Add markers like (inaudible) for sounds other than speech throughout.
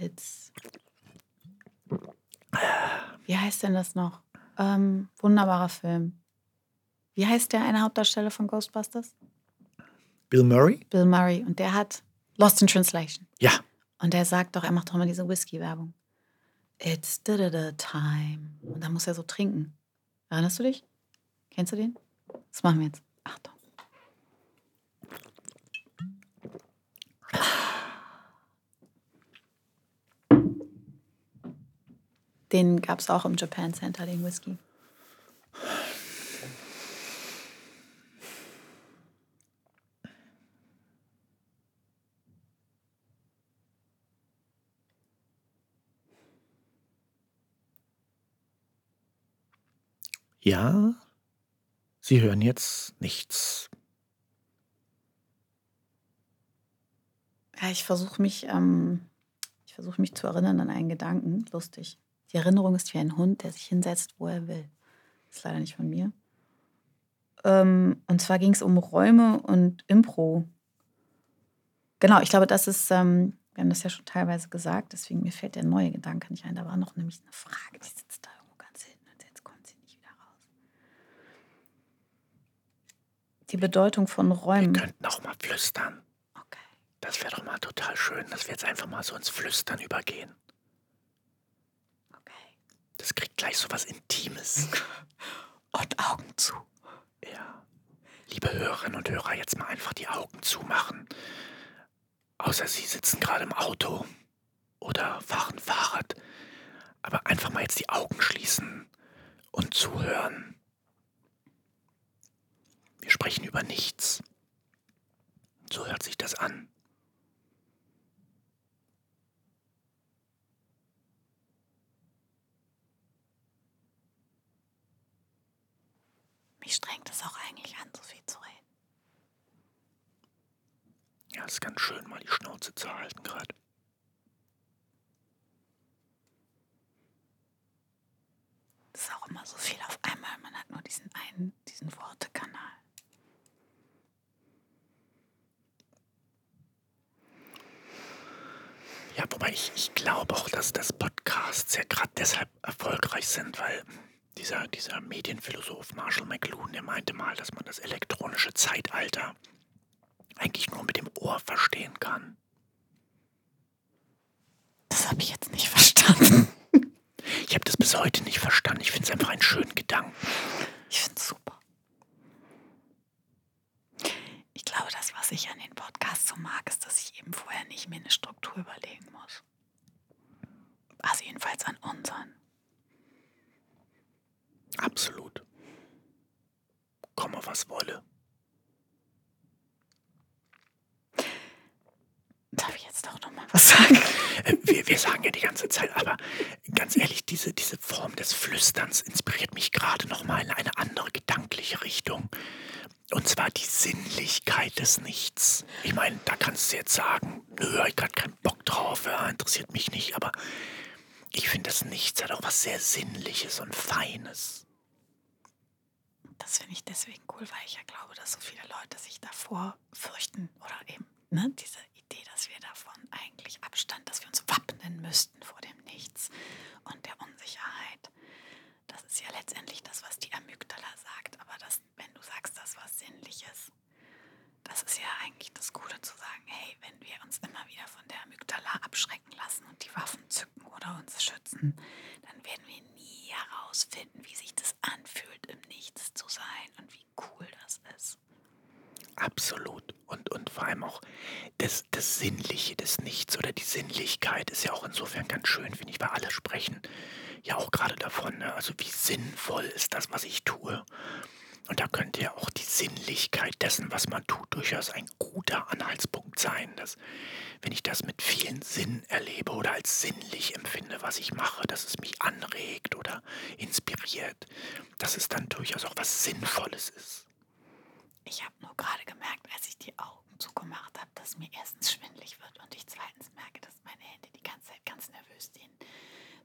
It's. Wie heißt denn das noch? Ähm, wunderbarer Film. Wie heißt der eine Hauptdarsteller von Ghostbusters? Bill Murray? Bill Murray. Und der hat Lost in Translation. Ja. Und der sagt doch, er macht doch immer diese Whisky-Werbung. It's da da da time. Und dann muss er so trinken. Erinnerst du dich? Kennst du den? Das machen wir jetzt. Achtung. Den gab es auch im Japan Center, den Whisky. Ja, Sie hören jetzt nichts. Ja, ich versuche mich, ähm, ich versuche mich zu erinnern an einen Gedanken. Lustig. Die Erinnerung ist wie ein Hund, der sich hinsetzt, wo er will. Ist leider nicht von mir. Ähm, und zwar ging es um Räume und Impro. Genau, ich glaube, das ist, ähm, wir haben das ja schon teilweise gesagt, deswegen mir fällt der neue Gedanke nicht ein. Da war noch nämlich eine Frage, die sitzt da irgendwo ganz hinten und jetzt kommt sie nicht wieder raus. Die Bedeutung von Wir Räumen. könnten auch mal flüstern. Okay. Das wäre doch mal total schön, dass wir jetzt einfach mal so ins Flüstern übergehen. Gleich so was Intimes. (laughs) Und Augen zu. Ja. Liebe Hörerinnen und Hörer, jetzt mal einfach die Augen zumachen. Außer Sie sitzen gerade im Auto oder fahren Fahrrad. Aber einfach mal jetzt die Augen schließen und zuhören. Wir sprechen über nichts. So hört sich das an. Mich strengt es auch eigentlich an, so viel zu reden. Ja, ist ganz schön, mal die Schnauze zu halten gerade. Das ist auch immer so viel auf einmal. Man hat nur diesen einen, diesen Wortekanal. Ja, wobei ich, ich glaube auch, dass das Podcasts ja gerade deshalb erfolgreich sind, weil dieser, dieser Medienphilosoph Marshall McLuhan, der meinte mal, dass man das elektronische Zeitalter eigentlich nur mit dem Ohr verstehen kann. Das habe ich jetzt nicht verstanden. Ich habe das bis heute nicht verstanden. Ich finde es einfach einen schönen Gedanken. Ich finde es super. Ich glaube, das, was ich an den Podcasts so mag, ist, dass ich eben vorher nicht mir eine Struktur überlegen muss. Also jedenfalls an unseren. Absolut. Komme, was wolle. Darf ich jetzt doch noch mal was sagen? Äh, Wir, wir sagen ja die ganze Zeit, aber ganz ehrlich, diese, diese Form des Flüsterns inspiriert mich gerade nochmal in eine andere gedankliche Richtung. Und zwar die Sinnlichkeit des Nichts. Ich meine, da kannst du jetzt sagen, nö, ich gerade keinen Bock drauf, ja, interessiert mich nicht, aber ich finde, das Nichts hat auch was sehr Sinnliches und Feines. Das finde ich deswegen cool, weil ich ja glaube, dass so viele Leute sich davor fürchten oder eben ne, diese Idee, dass wir davon eigentlich Abstand, dass wir uns wappnen müssten vor dem Nichts und der Unsicherheit. Das ja letztendlich das, was die Amygdala sagt. Aber das, wenn du sagst, das was Sinnliches, das ist ja eigentlich das Gute zu sagen, hey, wenn wir uns immer wieder von der Amygdala abschrecken lassen und die Waffen zücken oder uns schützen, dann werden wir nie herausfinden, wie sich das anfühlt, im Nichts zu sein und wie cool das ist. Absolut. Und, und vor allem auch das, das Sinnliche des Nichts oder die Sinnlichkeit ist ja auch insofern ganz schön, finde ich, weil alle sprechen ja auch gerade davon, ne? also wie sinnvoll ist das, was ich tue. Und da könnte ja auch die Sinnlichkeit dessen, was man tut, durchaus ein guter Anhaltspunkt sein, dass wenn ich das mit vielen Sinn erlebe oder als sinnlich empfinde, was ich mache, dass es mich anregt oder inspiriert, dass es dann durchaus auch was Sinnvolles ist. Ich habe nur gerade gemerkt, als ich die Augen zugemacht habe, dass mir erstens schwindlig wird und ich zweitens merke, dass meine Hände die ganze Zeit ganz nervös den,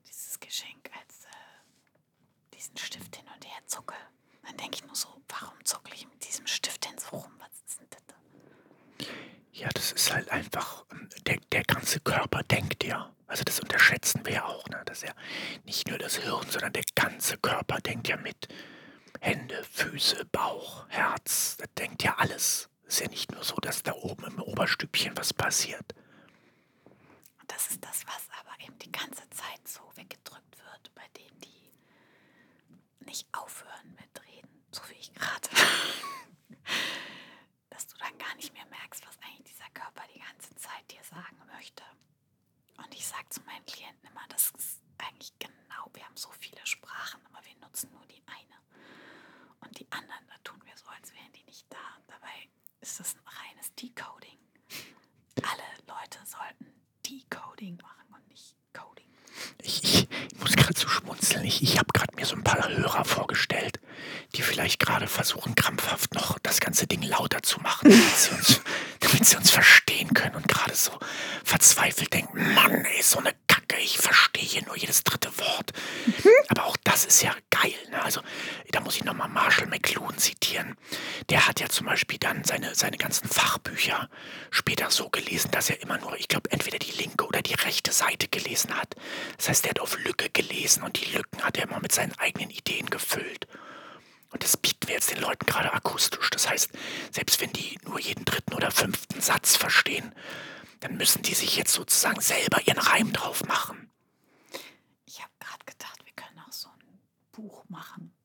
dieses Geschenk als äh, diesen Stift hin und her zucke. Dann denke ich nur so, warum zucke ich mit diesem Stift denn so rum? Was ist denn das? Ja, das ist halt einfach ähm, der, der ganze Körper denkt ja. Also das unterschätzen wir ja auch, ne? dass ja nicht nur das Hirn, sondern der ganze Körper denkt ja mit. Hände, Füße, Bauch, Herz, das denkt ja alles. Ist ja nicht nur so, dass da oben im Oberstübchen was passiert. Das ist das, was aber eben die ganze Zeit so weggedrückt wird bei denen, die nicht aufhören mit Reden, so wie ich gerade. (laughs) dass du dann gar nicht mehr merkst, was eigentlich dieser Körper die ganze Zeit dir sagen möchte. Und ich sage zu meinen Klienten immer, das ist eigentlich genau, wir haben so viele Sprachen, aber wir nutzen nur die eine. Und die anderen, da tun wir so, als wären die nicht ist das ein reines Decoding. Alle Leute sollten Decoding machen und nicht Coding. Ich, ich, muss gerade so schmunzeln. Ich, ich habe gerade mir so ein paar Hörer vorgestellt, die vielleicht gerade versuchen, krampfhaft noch das ganze Ding lauter zu machen, damit sie uns, (laughs) damit sie uns verstehen können und gerade so verzweifelt denken, Mann, ey, so eine ich verstehe hier nur jedes dritte Wort. Aber auch das ist ja geil. Ne? Also da muss ich nochmal Marshall McLuhan zitieren. Der hat ja zum Beispiel dann seine, seine ganzen Fachbücher später so gelesen, dass er immer nur, ich glaube, entweder die linke oder die rechte Seite gelesen hat. Das heißt, er hat auf Lücke gelesen und die Lücken hat er immer mit seinen eigenen Ideen gefüllt. Und das bieten wir jetzt den Leuten gerade akustisch. Das heißt, selbst wenn die nur jeden dritten oder fünften Satz verstehen, dann müssen die sich jetzt sozusagen selber ihren Reim drauf machen. Ich habe gerade gedacht, wir können auch so ein Buch machen.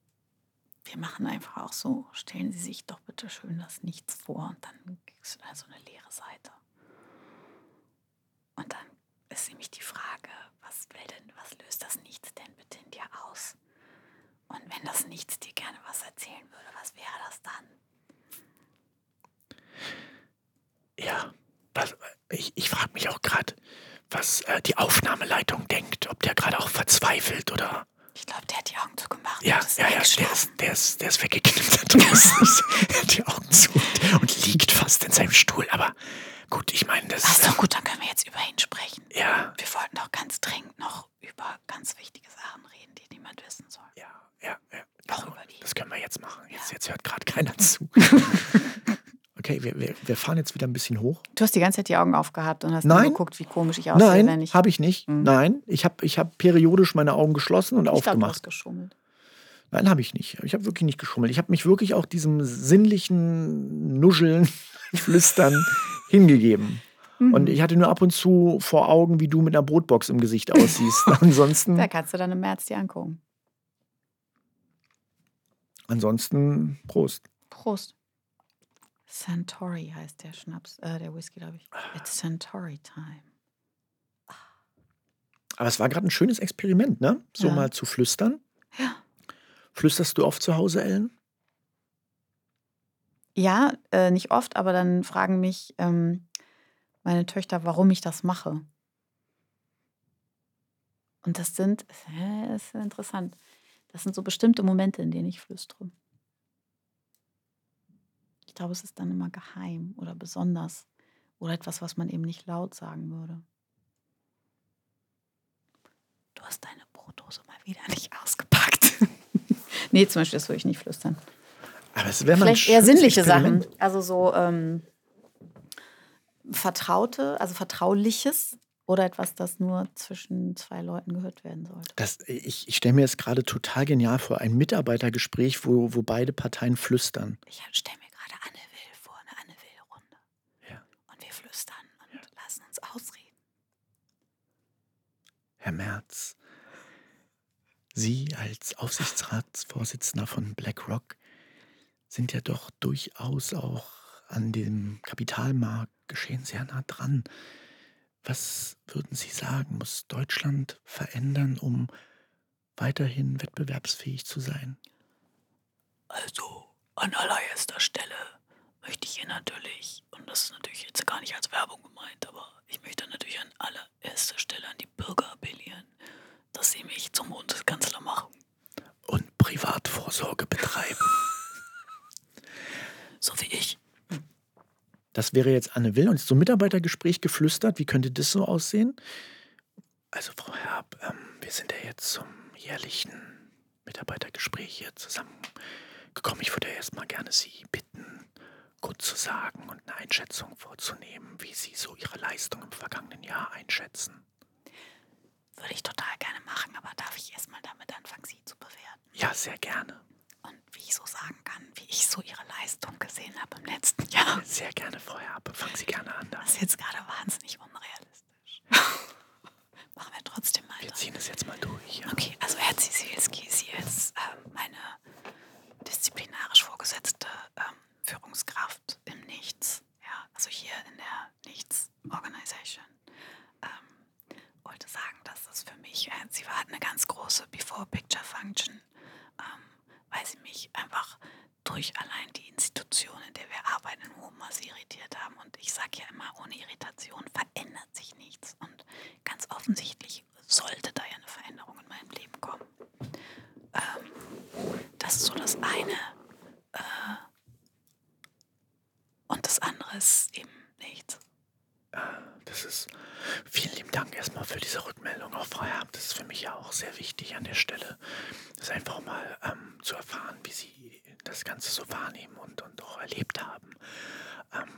Wir machen einfach auch so, stellen Sie sich doch bitte schön das Nichts vor und dann kriegst du da so eine leere Seite. Und dann ist nämlich die Frage, was will denn, was löst das Nichts denn bitte in dir aus? Und wenn das Nichts dir gerne was erzählen würde, was wäre das dann? Ja, ich, ich frage mich auch gerade, was äh, die Aufnahmeleitung denkt, ob der gerade auch verzweifelt oder. Ich glaube, der hat die Augen zugemacht. Ja, ja, ja, der ist, der ist, der ist weggeknickt da draußen. er hat die Augen zu und, und liegt fast in seinem Stuhl. Aber gut, ich meine, das. Ist doch gut, dann können wir jetzt über ihn sprechen. Ja, Wir wollten doch ganz dringend noch über ganz wichtige Sachen reden, die niemand wissen soll. ja, ja, ja. Auch Genau, über die. das können wir jetzt machen. Jetzt, jetzt hört gerade keiner zu. (laughs) Okay, wir, wir, wir fahren jetzt wieder ein bisschen hoch. Du hast die ganze Zeit die Augen aufgehabt und hast Nein. geguckt, wie komisch ich aussehe, wenn Nein, ich. habe ich nicht. Mhm. Nein, ich habe ich hab periodisch meine Augen geschlossen und ich glaube, du aufgemacht. hast geschummelt. Nein, habe ich nicht. Ich habe wirklich nicht geschummelt. Ich habe mich wirklich auch diesem sinnlichen Nuscheln, (laughs) Flüstern (laughs) hingegeben. Mhm. Und ich hatte nur ab und zu vor Augen, wie du mit einer Brotbox im Gesicht aussiehst. (laughs) ansonsten, Da kannst du dann im März dir angucken. ansonsten, Prost. Prost. Santori heißt der Schnaps, äh, der Whisky, glaube ich. It's Santori time. Aber es war gerade ein schönes Experiment, ne? So Ja. mal zu flüstern. Ja. Flüsterst du oft zu Hause, Ellen? Ja, äh, nicht oft, aber dann fragen mich ähm, meine Töchter, warum ich das mache. Und das sind, äh, (laughs) das ist interessant, das sind so bestimmte Momente, in denen ich flüstere. Ich glaube, es ist dann immer geheim oder besonders oder etwas, was man eben nicht laut sagen würde. Du hast deine Brotdose mal wieder nicht (laughs) ausgepackt. nee, zum Beispiel, das würde ich nicht flüstern. Aber es wäre Vielleicht eher sinnliche. Sachen. Also so ähm, Vertraute, also Vertrauliches oder etwas, das nur zwischen zwei Leuten gehört werden sollte. Das, ich ich stelle mir jetzt gerade total genial vor, ein Mitarbeitergespräch, wo, wo beide Parteien flüstern. Ich stelle mir gerade Anne Will vor, eine Anne Will-Runde. Ja. Und wir flüstern und lassen uns ausreden. Herr Merz, Sie als Aufsichtsratsvorsitzender von BlackRock sind ja doch durchaus auch an dem Kapitalmarktgeschehen sehr nah dran. Was würden Sie sagen, muss Deutschland verändern, um weiterhin wettbewerbsfähig zu sein? Also an allererster Stelle möchte ich hier natürlich, und das ist natürlich jetzt gar nicht als Werbung gemeint, aber ich möchte natürlich an allererster Stelle an die Bürger appellieren, dass sie mich zum Bundeskanzler machen. Und Privatvorsorge betreiben. (laughs) So wie ich. Das wäre jetzt Anne Will und ist so ein Mitarbeitergespräch geflüstert. Wie könnte das so aussehen? Also, Frau Herb, ähm, wir sind ja jetzt zum jährlichen Mitarbeitergespräch hier zusammengekommen. Ich würde erstmal gerne Sie bitten, gut zu sagen und eine Einschätzung vorzunehmen, wie Sie so Ihre Leistung im vergangenen Jahr einschätzen. Würde ich total gerne machen, aber darf ich erstmal damit anfangen, Sie zu bewerten? Ja, sehr gerne. Und wie ich so sagen kann, wie ich so Ihre Leistung gesehen habe im letzten Jahr. Sehr gerne, Frau Herbe. Fangen Sie gerne an. Das ist jetzt gerade wahnsinnig unrealistisch. (laughs) Machen wir trotzdem weiter. Wir ziehen es jetzt mal durch. Ja. Okay, also Herr Zisielski, Sie als ähm, meine disziplinarisch vorgesetzte ähm, Führungskraft im Nichts, ja, also hier in der Nichts Organization, ähm, wollte sagen, dass das für mich, äh, sie hat eine ganz große Before-Picture-Function, ähm, weil sie mich einfach durch allein die Institution, in der wir arbeiten, in Maße irritiert haben. Und ich sage ja immer, ohne Irritation verändert sich nichts. Und ganz offensichtlich sollte da ja eine Veränderung in meinem Leben kommen. Ähm, das ist so das eine. Äh, und das andere ist eben nichts. Das ist vielen lieben Dank erstmal für diese Rückmeldung, auch Frau Herb. Das ist für mich ja auch sehr wichtig an der Stelle, das einfach mal ähm, zu erfahren, wie Sie das Ganze so wahrnehmen und, und auch erlebt haben. Ähm,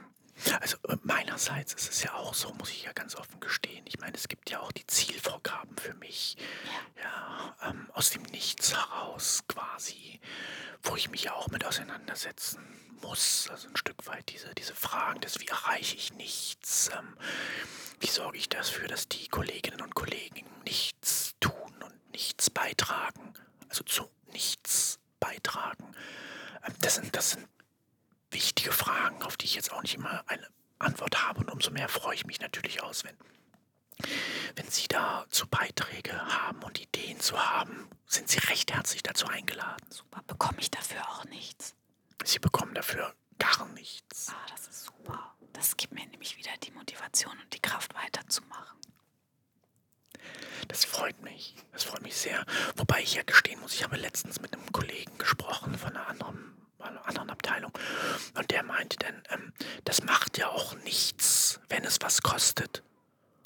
also äh, meinerseits ist es ja auch so, muss ich ja ganz offen gestehen. Ich meine, es gibt ja auch die Zielvorgaben für mich, ja, ähm, aus dem Nichts heraus quasi, wo ich mich ja auch mit auseinandersetzen muss. Also ein Stück weit diese, diese Fragen des, wie erreiche ich nichts, ähm, wie sorge ich dafür, dass die Kolleginnen und Kollegen nichts tun und nichts beitragen, also zu nichts beitragen. Ähm, das, sind, das sind wichtige Fragen, auf die ich jetzt auch nicht immer eine Antwort habe. Und umso mehr freue ich mich natürlich aus, wenn, wenn Sie dazu Beiträge haben und Ideen zu haben, sind Sie recht herzlich dazu eingeladen. Super, bekomme ich dafür auch nichts? Sie bekommen dafür gar nichts. Ah, das ist super. Das gibt mir nämlich wieder die Motivation und die Kraft weiterzumachen. Das freut mich. Das freut mich sehr. Wobei ich ja gestehen muss, ich habe letztens mit einem Kollegen gesprochen von einer anderen, einer anderen Abteilung. Und der meinte dann, ähm, das macht ja auch nichts, wenn es was kostet.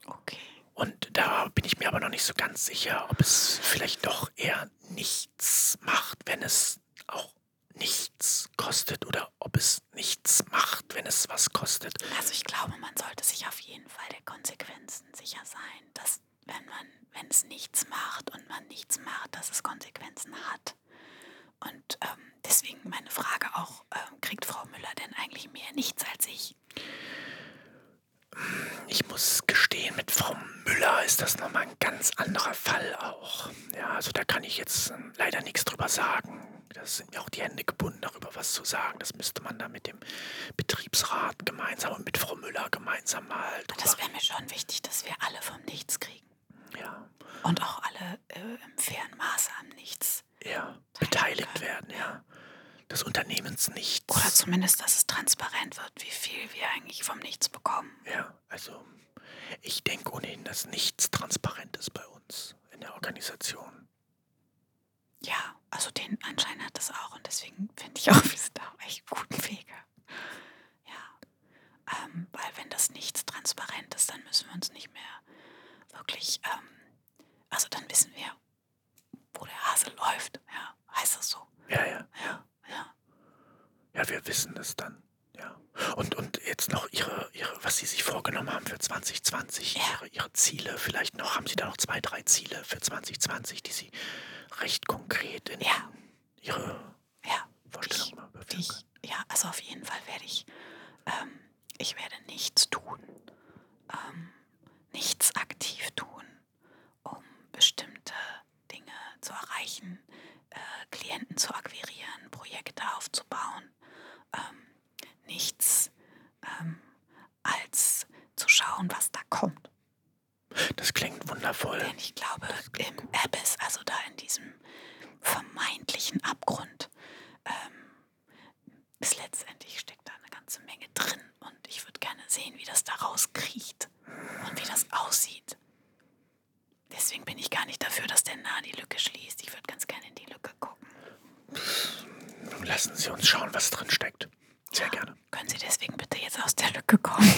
Okay. Und da bin ich mir aber noch nicht so ganz sicher, ob es vielleicht doch eher nichts macht, wenn es auch nichts kostet oder ob es nichts macht, wenn es was kostet. Also ich glaube, man sollte sich auf jeden Fall der Konsequenzen sicher sein, dass wenn man, wenn es nichts macht und man nichts macht, dass es Konsequenzen hat. Und ähm, deswegen meine Frage auch, ähm, kriegt Frau Müller denn eigentlich mehr nichts als ich? Ich muss gestehen, mit Frau Müller ist das nochmal ein ganz anderer Fall auch. Ja, also da kann ich jetzt ähm, leider nichts drüber sagen. Das sind mir auch die Hände gebunden, darüber was zu sagen. Das müsste man da mit dem Betriebsrat gemeinsam und mit Frau Müller gemeinsam mal Das wäre mir schon wichtig, dass wir alle vom Nichts kriegen. ja, Und auch alle äh, im fairen Maße am Nichts. ja, beteiligt werden, ja. Des Unternehmens nichts. Oder zumindest, dass es transparent wird, wie viel wir eigentlich vom Nichts bekommen. Ja, also ich denke ohnehin, dass nichts transparent ist bei uns in der Organisation. Ja, also den Anschein hat das auch und deswegen finde ich auch, wir sind da auf echt guten Wege. Ja, ähm, weil wenn das nichts transparent ist, dann müssen wir uns nicht mehr wirklich, ähm, also dann wissen wir, wo der Hase läuft. Ja, heißt das so? Ja, ja, Ja, ja. ja, wir wissen es dann. Ja. Und, und jetzt noch ihre, ihre, was Sie sich vorgenommen haben für 2020, Ja. ihre, ihre Ziele. Vielleicht noch, haben Sie da noch zwei, drei Ziele für 2020, die Sie recht konkret in Ja. Ihre Ja, Vorstellung ich, mal überführen ich, können. ja, also auf jeden Fall werde ich, ähm, ich werde nichts tun, ähm, nichts aktiv tun, um bestimmte Dinge zu erreichen, äh, Klienten zu akquirieren, Projekte aufzubauen, ähm, nichts ähm, als zu schauen, was da kommt. Das klingt wundervoll. Denn ich glaube, im Abyss, also da in diesem vermeintlichen Abgrund, ist letztendlich steckt da eine ganze Menge drin. Und ich würde gerne sehen, wie das da rauskriecht und wie das aussieht. Deswegen bin ich gar nicht dafür, dass der Nah die Lücke schließt. Ich würde ganz gerne in die Lücke gucken. Lassen Sie uns schauen, was drin steckt. Sehr gerne. Können Sie deswegen bitte jetzt aus der Lücke kommen?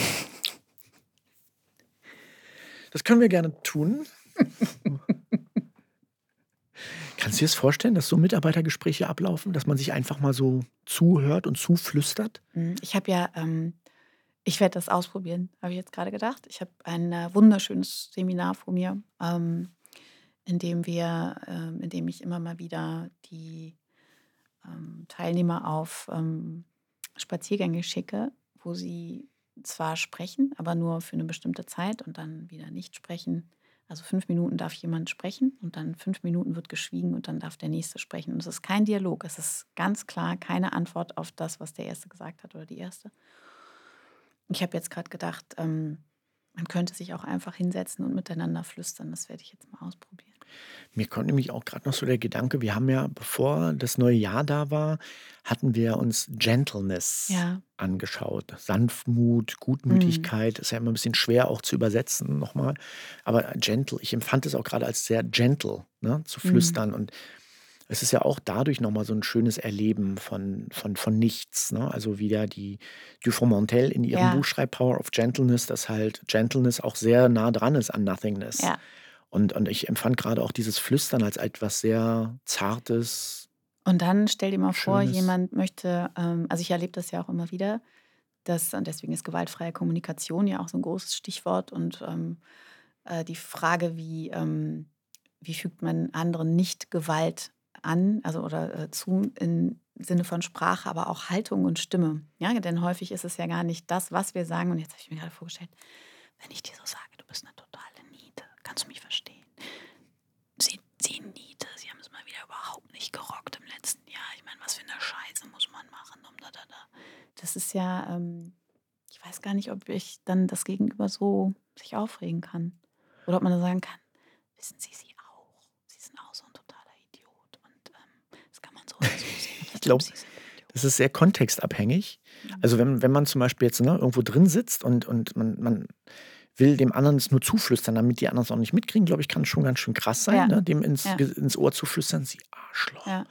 Das können wir gerne tun. (laughs) Kannst du dir das vorstellen, dass so Mitarbeitergespräche ablaufen, dass man sich einfach mal so zuhört und zuflüstert? Hm, ich habe ja, ähm, ich werde das ausprobieren, habe ich jetzt gerade gedacht. Ich habe ein äh, wunderschönes Seminar vor mir, ähm, in dem wir, ähm, in dem ich immer mal wieder die ähm, Teilnehmer auf ähm, Spaziergänge schicke, wo sie zwar sprechen, aber nur für eine bestimmte Zeit und dann wieder nicht sprechen. Also fünf Minuten darf jemand sprechen und dann fünf Minuten wird geschwiegen und dann darf der Nächste sprechen. Und es ist kein Dialog, es ist ganz klar keine Antwort auf das, was der Erste gesagt hat oder die Erste. Ich habe jetzt gerade gedacht, ähm, man könnte sich auch einfach hinsetzen und miteinander flüstern. Das werde ich jetzt mal ausprobieren. Mir kommt nämlich auch gerade noch so der Gedanke, wir haben ja, bevor das neue Jahr da war, hatten wir uns Gentleness Ja. angeschaut. Sanftmut, Mhm. Gutmütigkeit, ist ja immer ein bisschen schwer auch zu übersetzen nochmal. Aber gentle, ich empfand es auch gerade als sehr gentle, ne, zu Mhm. flüstern. Und es ist ja auch dadurch nochmal so ein schönes Erleben von, von, von nichts. Ne? Also wieder die Dufour-Montel in ihrem Ja. Buch schreibt Power of Gentleness, dass halt Gentleness auch sehr nah dran ist an Nothingness. Ja. Und, und ich empfand gerade auch dieses Flüstern als etwas sehr Zartes, Und dann stell dir mal vor, Schönes. jemand möchte, ähm, also ich erlebe das ja auch immer wieder, dass, und deswegen ist gewaltfreie Kommunikation ja auch so ein großes Stichwort und ähm, äh, die Frage, wie, ähm, wie fügt man anderen nicht Gewalt an, also oder äh, zu im Sinne von Sprache, aber auch Haltung und Stimme. Ja, denn häufig ist es ja gar nicht das, was wir sagen. Und jetzt habe ich mir gerade vorgestellt, wenn ich dir so sage, du bist eine totale Niete, kannst du mich verstehen? Sie, sie Niete, sie haben es mal wieder überhaupt nicht gerockt im letzten Jahr. Ich meine, was für eine Scheiße muss man machen, um da, da, da. Das ist ja, ähm, ich weiß gar nicht, ob ich dann das Gegenüber so sich aufregen kann. Oder ob man dann sagen kann, wissen Sie? Sie sind auch so ein totaler Idiot. Und ähm, das kann man so oder so sehen. Ich glaub, Sie sind ein Idiot. Das ist sehr kontextabhängig. Also wenn, wenn man zum Beispiel jetzt ne, irgendwo drin sitzt und, und man, man will dem anderen es nur zuflüstern, damit die anderen es auch nicht mitkriegen, glaube ich, kann es schon ganz schön krass sein, Ja. ne, dem ins, Ja. Ins Ohr zu flüstern, sie Arschloch. Ja.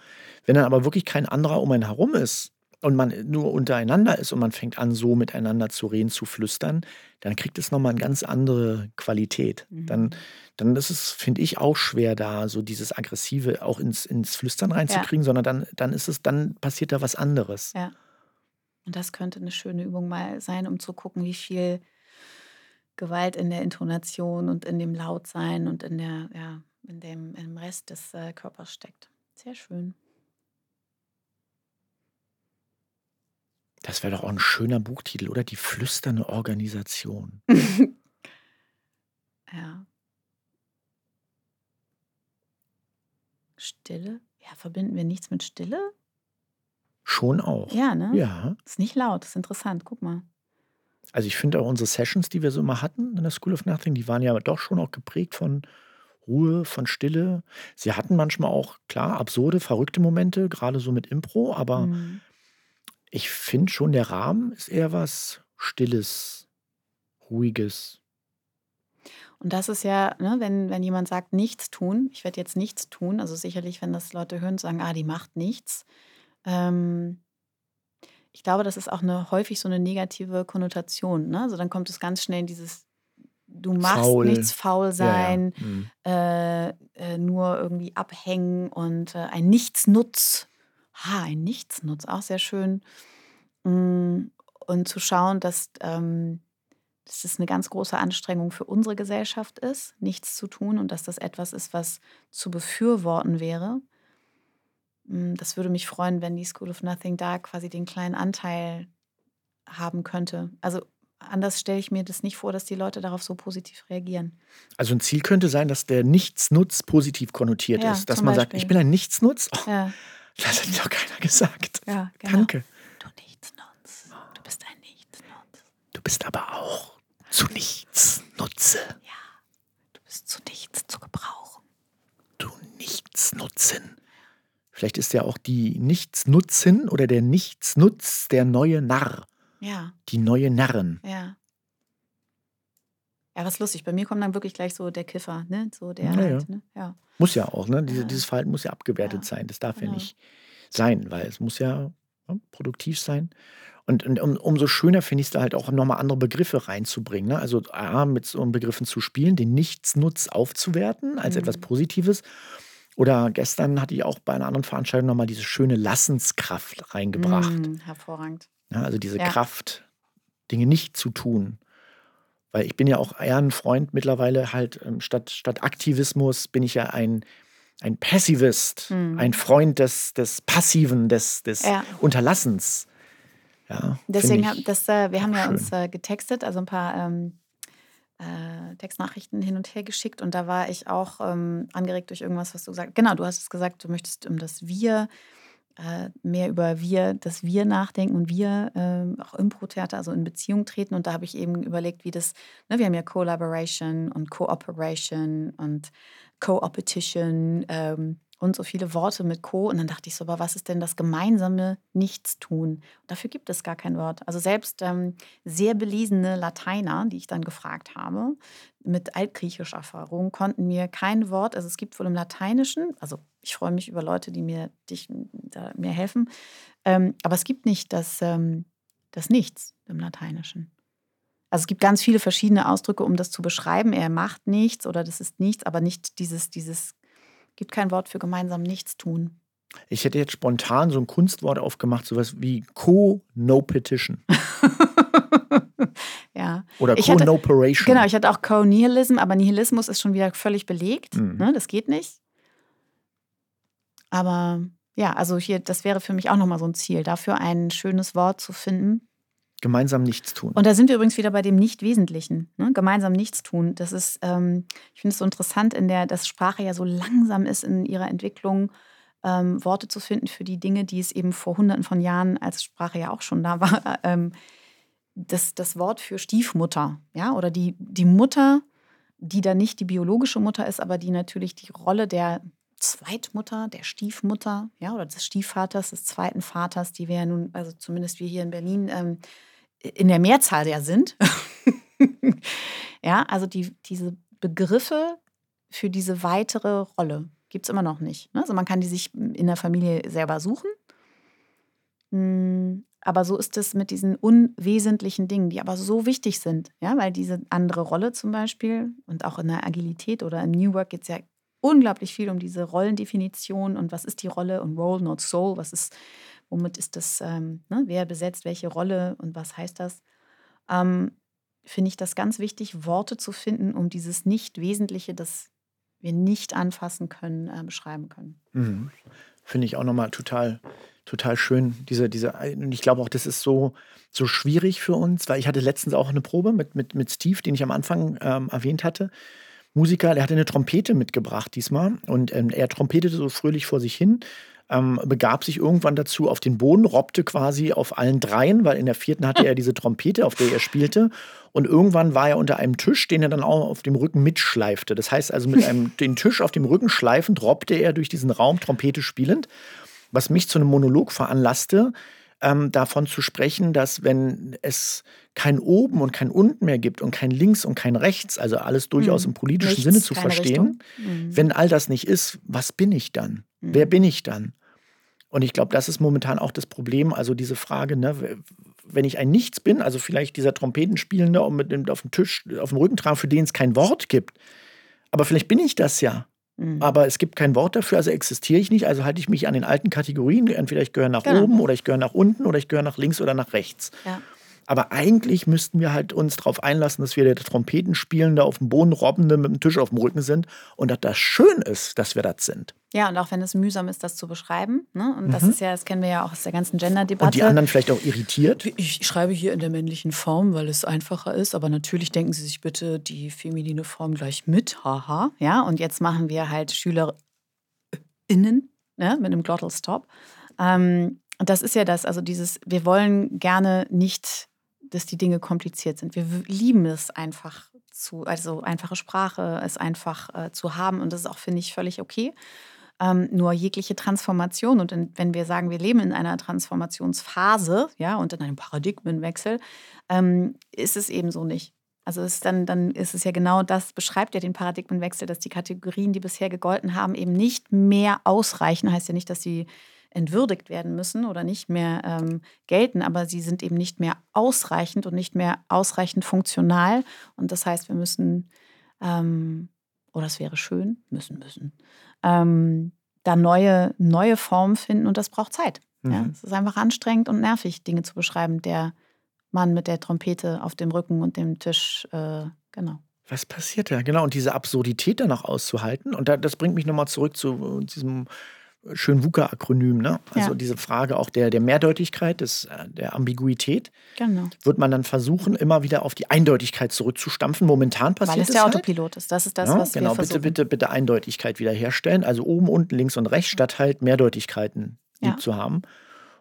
Wenn dann aber wirklich kein anderer um einen herum ist und man nur untereinander ist und man fängt an, so miteinander zu reden, zu flüstern, dann kriegt es nochmal eine ganz andere Qualität. Dann, Mhm. dann ist es, finde ich, auch schwer, da so dieses Aggressive auch ins, ins Flüstern reinzukriegen, sondern dann, dann ist es, dann passiert da was anderes. Ja. Und das könnte eine schöne Übung mal sein, um zu gucken, wie viel Gewalt in der Intonation und in dem Lautsein und in der, ja, in dem, im Rest des äh, Körpers steckt. Sehr schön. Das wäre doch auch ein schöner Buchtitel, oder? Die flüsternde Organisation. (laughs) ja. Stille? Ja, verbinden wir nichts mit Stille? Schon auch. Ja, ne? Ja. Ist nicht laut, ist interessant. Guck mal. Also ich finde auch unsere Sessions, die wir so immer hatten in der School of Nothing, die waren ja doch schon auch geprägt von Ruhe, von Stille. Sie hatten manchmal auch, klar, absurde, verrückte Momente, gerade so mit Impro, aber Mhm. Ich finde schon, der Rahmen ist eher was Stilles, Ruhiges. Und das ist ja, ne, wenn, wenn jemand sagt, nichts tun, ich werde jetzt nichts tun, also sicherlich, wenn das Leute hören, sagen, ah, die macht nichts. Ähm, ich glaube, das ist auch eine, häufig so eine negative Konnotation. Ne? Also dann kommt es ganz schnell in dieses, du machst Faul. nichts, faul Ja, ja. sein, Mhm. äh, äh, nur irgendwie abhängen und äh, ein Nichtsnutz. Ha, ein Nichtsnutz, auch sehr schön. Mm, Und zu schauen, dass, ähm, dass das eine ganz große Anstrengung für unsere Gesellschaft ist, nichts zu tun und dass das etwas ist, was zu befürworten wäre. Mm, Das würde mich freuen, wenn die School of Nothing da quasi den kleinen Anteil haben könnte. Also anders stelle ich mir das nicht vor, dass die Leute darauf so positiv reagieren. Also ein Ziel könnte sein, dass der Nichtsnutz positiv konnotiert Ja, ist. Dass man sagt, Beispiel. ich bin ein Nichtsnutz. Oh, Ja, (laughs) das hat doch keiner gesagt. ja genau. Danke. Du Nichtsnutz. Du bist ein Nichtsnutz. Du bist aber auch zu nichts Nutze. Ja, du bist zu nichts zu gebrauchen. Du Nichtsnutzen. Vielleicht ist ja auch die Nichtsnutzen oder der Nichtsnutz der neue Narr. Ja, Die neue Narren. ja. Ja, was lustig. Bei mir kommt dann wirklich gleich so der Kiffer, ne? So der Ja, halt, ja. ne? Ja. Muss ja auch, ne? Diese, Ja. Dieses Verhalten muss ja abgewertet Ja, sein. Das darf ja genau. nicht sein, weil es muss ja ne, produktiv sein. Und, und um, umso schöner finde ich es da halt auch nochmal andere Begriffe reinzubringen. Ne? Also A, mit so Begriffen zu spielen, den Nichtsnutz aufzuwerten als etwas Mhm. Positives Oder gestern hatte ich auch bei einer anderen Veranstaltung nochmal diese schöne Lassenskraft reingebracht. Mm, hervorragend. Ja, also diese Ja. Kraft, Dinge nicht zu tun. Weil ich bin ja auch eher ein Freund mittlerweile halt, ähm, statt, statt Aktivismus bin ich ja ein, ein Passivist, Mhm. ein Freund des, des Passiven, des, des Ja. Unterlassens. Ja, Deswegen, hab, das, äh, wir haben ja schön. uns äh, getextet, also ein paar ähm, äh, Textnachrichten hin und her geschickt und da war ich auch ähm, angeregt durch irgendwas, was du gesagt hast. Genau, du hast es gesagt, du möchtest um das Wir, äh, mehr über Wir, das Wir nachdenken und wir ähm, auch Impro-Theater, also in Beziehung treten. Und da habe ich eben überlegt, wie das, ne, wir haben ja Collaboration und Cooperation und Co-Opetition ähm, und so viele Worte mit Co. Und dann dachte ich so, aber was ist denn das gemeinsame Nichtstun? Dafür gibt es gar kein Wort. Also selbst ähm, sehr belesene Lateiner, die ich dann gefragt habe, mit altgriechischer Erfahrung, konnten mir kein Wort, also es gibt wohl im Lateinischen, also ich freue mich über Leute, die mir, dich, da, mir helfen, ähm, aber es gibt nicht das, ähm, das Nichts im Lateinischen. Also es gibt ganz viele verschiedene Ausdrücke, um das zu beschreiben. Er macht nichts oder das ist nichts, aber nicht dieses, dieses, gibt kein Wort für gemeinsam nichts tun. Ich hätte jetzt spontan so ein Kunstwort aufgemacht, sowas wie Co-No-Petition (laughs) ja. oder Co-No-Peration. Genau, ich hatte auch Co-Nihilism, aber Nihilismus ist schon wieder völlig belegt. Mhm. Ne? Das geht nicht. Aber ja, also hier, das wäre für mich auch nochmal so ein Ziel, dafür ein schönes Wort zu finden. Gemeinsam nichts tun. Und da sind wir übrigens wieder bei dem Nicht-Wesentlichen, ne? gemeinsam nichts tun. Das ist, ähm, ich finde es so interessant, in der, dass Sprache ja so langsam ist in ihrer Entwicklung, ähm, Worte zu finden für die Dinge, die es eben vor hunderten von Jahren, als Sprache ja auch schon da war, (laughs) ähm, das, das Wort für Stiefmutter, ja, oder die, die Mutter, die dann nicht die biologische Mutter ist, aber die natürlich die Rolle der Zweitmutter, der Stiefmutter, ja, oder des Stiefvaters, des zweiten Vaters, die wir ja nun, also zumindest wir hier in Berlin, ähm, in der Mehrzahl ja sind. (laughs) ja, also die, diese Begriffe für diese weitere Rolle gibt es immer noch nicht. Ne? Also man kann die sich in der Familie selber suchen. Mm, Aber so ist es mit diesen unwesentlichen Dingen, die aber so wichtig sind. Ja, weil diese andere Rolle zum Beispiel und auch in der Agilität oder im New Work geht es ja unglaublich viel um diese Rollendefinition und was ist die Rolle und Role, not Soul, was ist, womit ist das, ähm, ne, wer besetzt welche Rolle und was heißt das? Ähm, Finde ich das ganz wichtig, Worte zu finden, um dieses Nicht-Wesentliche, das wir nicht anfassen können, äh, beschreiben können. Mhm. Finde ich auch nochmal total, total schön. Diese, diese, und ich glaube auch, das ist so, so schwierig für uns, weil ich hatte letztens auch eine Probe mit, mit, mit Steve, den ich am Anfang ähm, erwähnt hatte. Musiker, der hatte eine Trompete mitgebracht diesmal und ähm, er trompetete so fröhlich vor sich hin, ähm, begab sich irgendwann dazu auf den Boden, robbte quasi auf allen dreien, weil in der vierten hatte er diese Trompete, auf der er spielte. Und irgendwann war er unter einem Tisch, den er dann auch auf dem Rücken mitschleifte. Das heißt also, mit einem den Tisch auf dem Rücken schleifend robbte er durch diesen Raum Trompete spielend, was mich zu einem Monolog veranlasste, ähm, davon zu sprechen, dass wenn es kein Oben und kein Unten mehr gibt und kein Links und kein Rechts, also alles durchaus Mhm. im politischen Nichts, Sinne zu verstehen. Mhm. wenn all das nicht ist, was bin ich dann? Mhm. Wer bin ich dann? Und ich glaube, das ist momentan auch das Problem. Also diese Frage, ne, wenn ich ein Nichts bin, also vielleicht dieser Trompetenspielende und mit dem, auf dem Tisch, auf dem Rücken tragen, für den es kein Wort gibt. Aber vielleicht bin ich das ja. Mhm. Aber es gibt kein Wort dafür, also existiere ich nicht. Also halte ich mich an den alten Kategorien. Entweder ich gehöre nach Genau. oben oder ich gehöre nach unten oder ich gehöre nach links oder nach rechts. Ja. Aber eigentlich müssten wir halt uns darauf einlassen, dass wir der Trompetenspielende auf dem Boden robbende mit dem Tisch auf dem Rücken sind und dass das schön ist, dass wir das sind. Ja, und auch wenn es mühsam ist, das zu beschreiben. Ne? Und das Mhm. ist ja, das kennen wir ja auch aus der ganzen Gender-Debatte. Und die anderen vielleicht auch irritiert. Ich schreibe hier in der männlichen Form, weil es einfacher ist, aber natürlich denken Sie sich bitte die feminine Form gleich mit, haha. Ja, und jetzt machen wir halt SchülerInnen ne, mit einem Glottal Stop. Ähm, und das ist ja das, also dieses, wir wollen gerne nicht, dass die Dinge kompliziert sind. Wir lieben es einfach zu, also einfache Sprache, es einfach äh, zu haben und das ist auch, finde ich, völlig okay. Ähm, nur jegliche Transformation und in, wenn wir sagen, wir leben in einer Transformationsphase, ja, und in einem Paradigmenwechsel, ähm, ist es eben so nicht. Also ist dann, dann ist es ja genau das, beschreibt ja den Paradigmenwechsel, dass die Kategorien, die bisher gegolten haben, eben nicht mehr ausreichen. Heißt ja nicht, dass sie entwürdigt werden müssen oder nicht mehr ähm, gelten, aber sie sind eben nicht mehr ausreichend und nicht mehr ausreichend funktional. Und das heißt, wir müssen ähm, oder es wäre schön, müssen, müssen, ähm, da neue, neue Formen finden und das braucht Zeit. Mhm. Ja, es ist einfach anstrengend und nervig, Dinge zu beschreiben. Der Mann mit der Trompete auf dem Rücken und dem Tisch, äh, genau. Was passiert da? Genau, und diese Absurdität dann auch auszuhalten. Und das bringt mich nochmal zurück zu diesem schön VUCA-Akronym, ne? Also ja. diese Frage auch der, der Mehrdeutigkeit, des, äh, der Ambiguität. Genau. Wird man dann versuchen, immer wieder auf die Eindeutigkeit zurückzustampfen. Momentan passiert Weil es der halt. Autopilot ist. Das ist das, ja, was genau, wir versuchen. Bitte, bitte, bitte Eindeutigkeit wiederherstellen. Also oben, unten, links und rechts, statt halt Mehrdeutigkeiten ja. zu haben.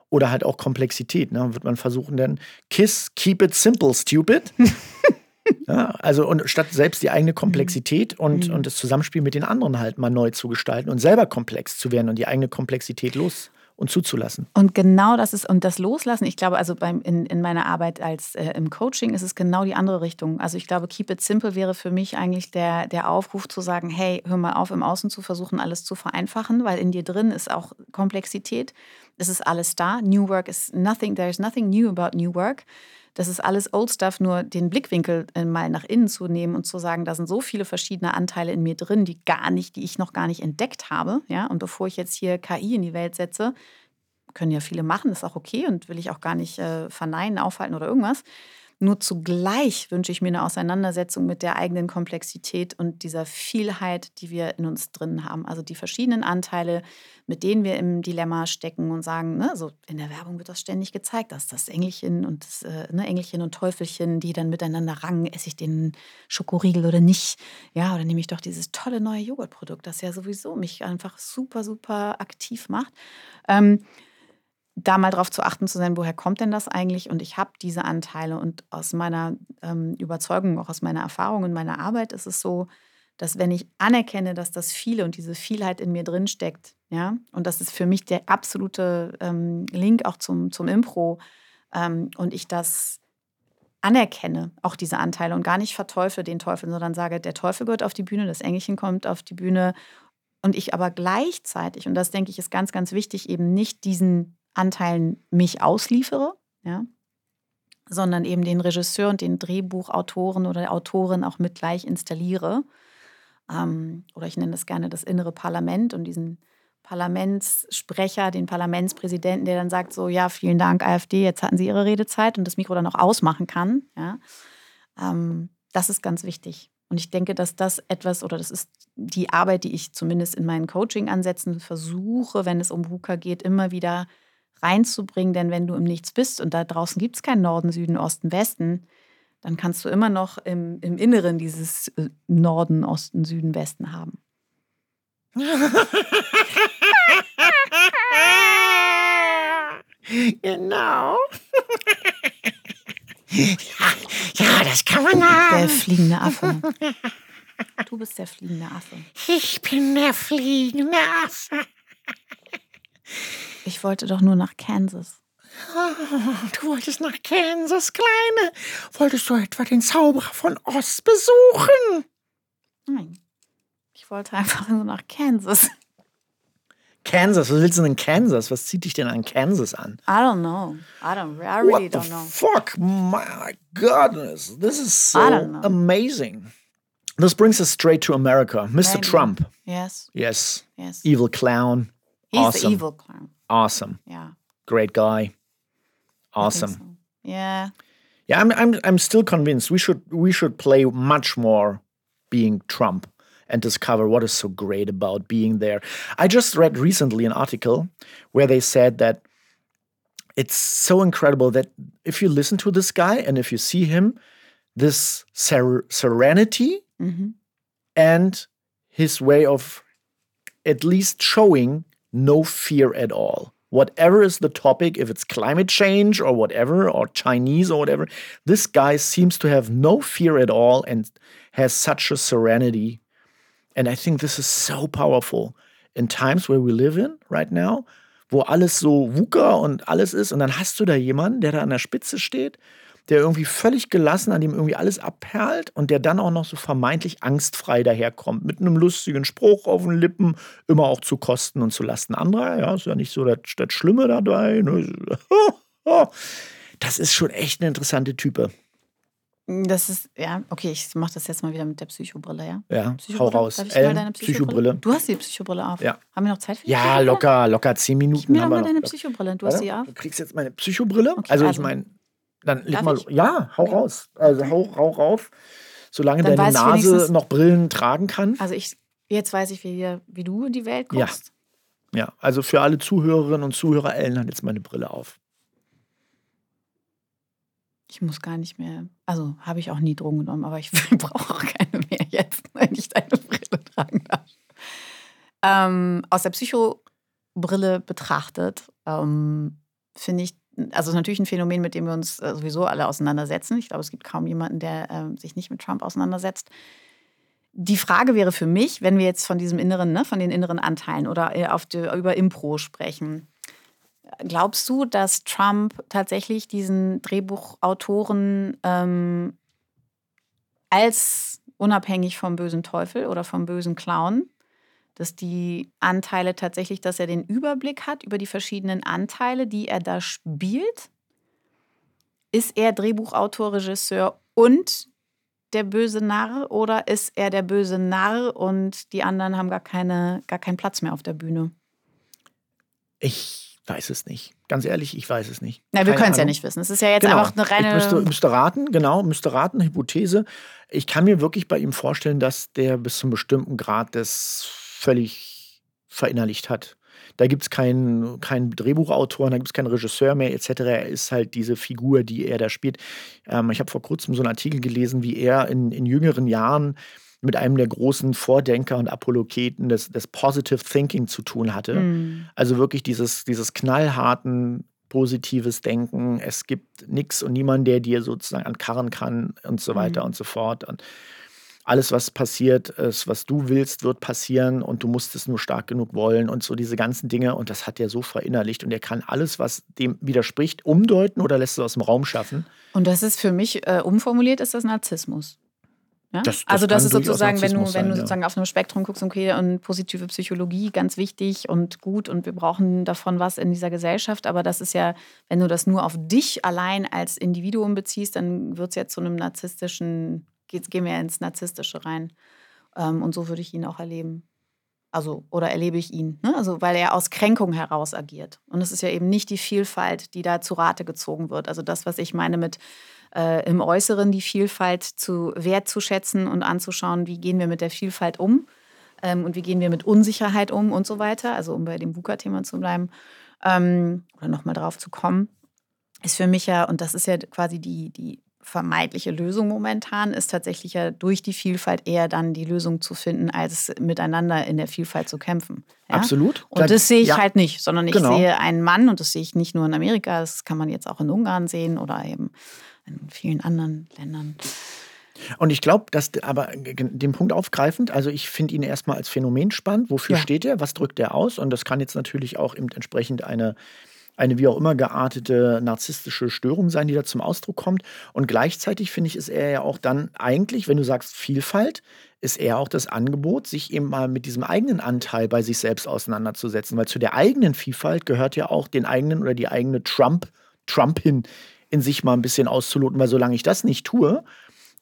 Oder halt auch Komplexität. Ne? Wird man versuchen, dann Kiss, keep it simple, stupid. (laughs) (laughs) Ja, also und statt selbst die eigene Komplexität und, mhm. und das Zusammenspiel mit den anderen halt mal neu zu gestalten und selber komplex zu werden und die eigene Komplexität los und zuzulassen. Und genau das ist, und das Loslassen, ich glaube, also beim, in, in meiner Arbeit als äh, im Coaching ist es genau die andere Richtung. Also ich glaube, Keep It Simple wäre für mich eigentlich der, der Aufruf zu sagen, hey, hör mal auf, im Außen zu versuchen, alles zu vereinfachen, weil in dir drin ist auch Komplexität. Es ist alles da. New Work is nothing, there is nothing new about New Work das ist alles Old Stuff, nur den Blickwinkel äh, mal nach innen zu nehmen und zu sagen, da sind so viele verschiedene Anteile in mir drin, die gar nicht, die ich noch gar nicht entdeckt habe. Ja? Und bevor ich jetzt hier KI in die Welt setze, können ja viele machen, ist auch okay und will ich auch gar nicht äh, verneinen, aufhalten oder irgendwas. Nur zugleich wünsche ich mir eine Auseinandersetzung mit der eigenen Komplexität und dieser Vielheit, die wir in uns drin haben. Also die verschiedenen Anteile, mit denen wir im Dilemma stecken und sagen, ne, so in der Werbung wird das ständig gezeigt, dass das Engelchen und das, äh, ne, Engelchen und Teufelchen, die dann miteinander rangen, esse ich den Schokoriegel oder nicht? Ja, oder nehme ich doch dieses tolle neue Joghurtprodukt, das ja sowieso mich einfach super, super aktiv macht. Ähm, da mal drauf zu achten zu sein, woher kommt denn das eigentlich? Und ich habe diese Anteile und aus meiner ähm, Überzeugung, auch aus meiner Erfahrung und meiner Arbeit ist es so, dass wenn ich anerkenne, dass das viele und diese Vielheit in mir drin steckt, ja, und das ist für mich der absolute ähm, Link auch zum, zum Impro ähm, und ich das anerkenne, auch diese Anteile und gar nicht verteufle den Teufel, sondern sage, der Teufel gehört auf die Bühne, das Engelchen kommt auf die Bühne und ich aber gleichzeitig, und das denke ich ist ganz, ganz wichtig, eben nicht diesen Anteilen mich ausliefere, ja, sondern eben den Regisseur und den Drehbuchautoren oder Autorin auch mit gleich installiere. Ähm, oder ich nenne das gerne das innere Parlament und diesen Parlamentssprecher, den Parlamentspräsidenten, der dann sagt so, ja, vielen Dank AfD, jetzt hatten Sie Ihre Redezeit und das Mikro dann auch ausmachen kann. Ja. Ähm, das ist ganz wichtig. Und ich denke, dass das etwas oder das ist die Arbeit, die ich zumindest in meinen Coaching-Ansätzen versuche, wenn es um VUCA geht, immer wieder reinzubringen. Denn wenn du im Nichts bist und da draußen gibt es keinen Norden, Süden, Osten, Westen, dann kannst du immer noch im, im Inneren dieses äh, Norden, Osten, Süden, Westen haben. (laughs) genau. ja, (laughs) ja, das kann man haben. Der fliegende Affe. (laughs) Du bist der fliegende Affe. Ich bin der fliegende Affe. Ich wollte doch nur nach Kansas. (laughs) du wolltest nach Kansas, Kleine. Wolltest du etwa den Zauberer von Oz besuchen? Nein. Ich wollte einfach nur nach Kansas. Kansas, was willst du denn in Kansas? Was zieht dich denn an Kansas an? I don't know. I don't. I really What don't know. Fuck, my goodness, this is so amazing. This brings us straight to America, Mr. Maybe. Trump. Yes. Yes. Yes. Evil clown. He's awesome. the evil clown. Awesome. Yeah. Great guy. Awesome. So. Yeah. Yeah, I'm, I'm I'm still convinced we should we should play much more being Trump and discover what is so great about being there. I just read recently an article where they said that it's so incredible that if you listen to this guy and if you see him, this ser serenity mm-hmm. and his way of at least showing no fear at all. Whatever is the topic, if it's climate change or whatever, or Chinese or whatever, this guy seems to have no fear at all and has such a serenity. And I think this is so powerful in times where we live in right now, wo alles so wuka und alles ist. Und dann hast du da jemanden, der da an der Spitze steht der irgendwie völlig gelassen, an dem irgendwie alles abperlt und der dann auch noch so vermeintlich angstfrei daherkommt, mit einem lustigen Spruch auf den Lippen, immer auch zu Kosten und zu Lasten anderer. Ja, ist ja nicht so das, das Schlimme dabei. Ne? (laughs) Das ist schon echt eine interessante Type. Das ist, ja, okay, ich mache das jetzt mal wieder mit der Psychobrille, ja? Ja, Psychobrille? hau raus. Darf ich mal Ähm, deine Psychobrille. Du hast die Psychobrille auf. Ja. Haben wir noch Zeit für die Ja, Psychobrille? locker, locker zehn Gib Minuten mir doch haben mal wir noch. deine Psychobrille. Du hast sie auf. Du kriegst jetzt meine Psychobrille. Okay, also, ich also. meine, dann leg Darf mal. ich? Ja, hau raus. Also hau, hau rauf. Solange Dann deine Nase noch Brillen tragen kann. Also ich, jetzt weiß ich, wie, wie du in die Welt Ja. guckst. Ja, also für alle Zuhörerinnen und Zuhörer, Ellen hat jetzt meine Brille auf. Ich muss gar nicht mehr, also habe ich auch nie Drogen genommen, aber ich (laughs) brauche auch keine mehr jetzt, wenn ich deine Brille tragen darf. Ähm, aus der Psychobrille betrachtet, ähm, finde ich, also natürlich ein Phänomen, mit dem wir uns äh, sowieso alle auseinandersetzen. Ich glaube, es gibt kaum jemanden, der ähm, sich nicht mit Trump auseinandersetzt. Die Frage wäre für mich, wenn wir jetzt von diesem inneren, ne, von den inneren Anteilen oder äh, auf die, über Impro sprechen, Glaubst du, dass Trump tatsächlich diesen Drehbuchautoren ähm, als unabhängig vom bösen Teufel oder vom bösen Clown, dass die Anteile tatsächlich, dass er den Überblick hat über die verschiedenen Anteile, die er da spielt? Ist er Drehbuchautor, Regisseur und der böse Narr oder ist er der böse Narr und die anderen haben gar, keine, gar keinen Platz mehr auf der Bühne? Ich weiß es nicht. Ganz ehrlich, ich weiß es nicht. Na, wir können es ja nicht wissen. Es ist ja jetzt Genau. einfach eine reine. Ich müsste, müsste raten, genau, müsste raten, Hypothese. Ich kann mir wirklich bei ihm vorstellen, dass der bis zu einem bestimmten Grad das völlig verinnerlicht hat. Da gibt es keinen, keinen Drehbuchautor, da gibt es keinen Regisseur mehr, etc. Er ist halt diese Figur, die er da spielt. Ähm, ich habe vor kurzem so einen Artikel gelesen, wie er in, in jüngeren Jahren mit einem der großen Vordenker und Apologeten des, des Positive Thinking zu tun hatte. Hm. Also wirklich dieses, dieses knallharten, positives Denken. Es gibt nichts und niemanden, der dir sozusagen ankarren kann und so weiter Mhm. und so fort. Und alles, was passiert ist, was du willst, wird passieren und du musst es nur stark genug wollen und so diese ganzen Dinge. Und das hat er so verinnerlicht und er kann alles, was dem widerspricht, umdeuten oder lässt es aus dem Raum schaffen. Und das ist für mich äh, umformuliert, ist das Narzissmus. Ja? Das- das also das ist sozusagen, wenn du, Narzissmus wenn du sein, ja. sozusagen auf einem Spektrum guckst, okay, und positive Psychologie, ganz wichtig und gut und wir brauchen davon was in dieser Gesellschaft, aber das ist ja, wenn du das nur auf dich allein als Individuum beziehst, dann wird es ja zu einem narzisstischen, geht, gehen wir ins Narzisstische rein. Ähm, und so würde ich ihn auch erleben. Also, oder erlebe ich ihn, ne? also, weil er aus Kränkung heraus agiert. Und es ist ja eben nicht die Vielfalt, die da zu Rate gezogen wird. Also das, was ich meine mit äh, im Äußeren die Vielfalt zu wertzuschätzen und anzuschauen, wie gehen wir mit der Vielfalt um ähm, und wie gehen wir mit Unsicherheit um und so weiter. Also um bei dem VUCA-Thema zu bleiben ähm, oder nochmal drauf zu kommen, ist für mich ja, und das ist ja quasi die, die vermeintliche Lösung momentan, ist tatsächlich ja durch die Vielfalt eher dann die Lösung zu finden, als miteinander in der Vielfalt zu kämpfen. Ja? Absolut. Und das sehe ich Ja. halt nicht, sondern ich Genau. sehe einen Mann und das sehe ich nicht nur in Amerika, das kann man jetzt auch in Ungarn sehen oder eben in vielen anderen Ländern. Und ich glaube, dass aber den Punkt aufgreifend, also ich finde ihn erstmal als Phänomen spannend. Wofür Ja. steht er? Was drückt er aus? Und das kann jetzt natürlich auch eben entsprechend eine, eine wie auch immer geartete narzisstische Störung sein, die da zum Ausdruck kommt. Und gleichzeitig finde ich, ist er ja auch dann eigentlich, wenn du sagst Vielfalt, ist er auch das Angebot, sich eben mal mit diesem eigenen Anteil bei sich selbst auseinanderzusetzen. Weil zu der eigenen Vielfalt gehört ja auch den eigenen oder die eigene Trump, Trumpin in sich mal ein bisschen auszuloten. Weil solange ich das nicht tue,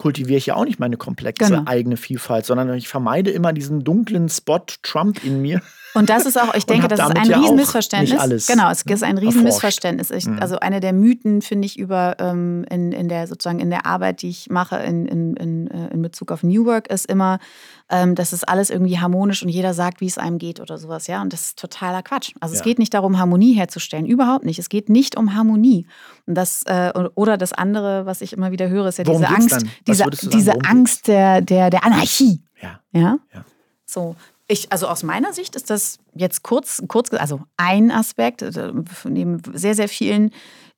kultiviere ich ja auch nicht meine komplexe Genau. eigene Vielfalt, sondern ich vermeide immer diesen dunklen Spot Trump in mir. Und das ist auch, ich (laughs) denke, das ist ein ja Riesenmissverständnis. genau, es ist ein. Riesenmissverständnis. Ich, Mhm. Also eine der Mythen, finde ich, über ähm, in, in der sozusagen in der Arbeit, die ich mache in, in, in, äh, in Bezug auf New Work, ist immer, ähm, das ist alles irgendwie harmonisch und jeder sagt, wie es einem geht oder sowas, ja. Und das ist totaler Quatsch. Also es Ja. geht nicht darum, Harmonie herzustellen. Überhaupt nicht. Es geht nicht um Harmonie. Und das, äh, oder das andere, was ich immer wieder höre, ist ja Worum diese Angst, diese, sagen, diese? Angst der, der, der Anarchie. Ja. Ja. Ja. So. Ich, also aus meiner Sicht ist das jetzt kurz, kurz, also ein Aspekt, äh, neben sehr, sehr vielen,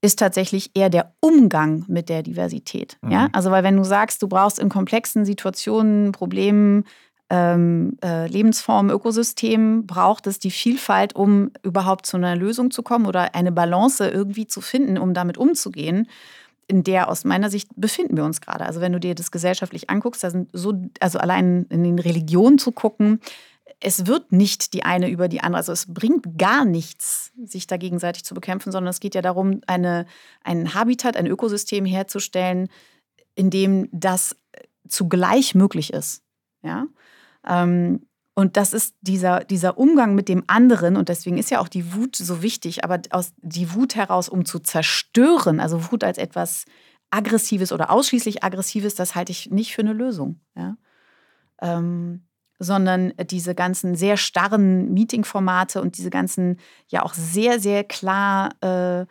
ist tatsächlich eher der Umgang mit der Diversität. Mhm. Ja? Also, weil wenn du sagst, du brauchst in komplexen Situationen, Problemen, ähm, äh, Lebensformen, Ökosystemen, braucht es die Vielfalt, um überhaupt zu einer Lösung zu kommen oder eine Balance irgendwie zu finden, um damit umzugehen in der aus meiner Sicht befinden wir uns gerade. Also wenn du dir das gesellschaftlich anguckst, da sind so, also allein in den Religionen zu gucken, es wird nicht die eine über die andere. Also es bringt gar nichts, sich da gegenseitig zu bekämpfen, sondern es geht ja darum, eine, ein Habitat, ein Ökosystem herzustellen, in dem das zugleich möglich ist. Ja. Ähm, und das ist dieser, dieser Umgang mit dem anderen, und deswegen ist ja auch die Wut so wichtig, aber aus die Wut heraus, um zu zerstören, also Wut als etwas Aggressives oder ausschließlich Aggressives, das halte ich nicht für eine Lösung. Ja? Ähm, sondern diese ganzen sehr starren Meeting-Formate und diese ganzen ja auch sehr, sehr klar äh,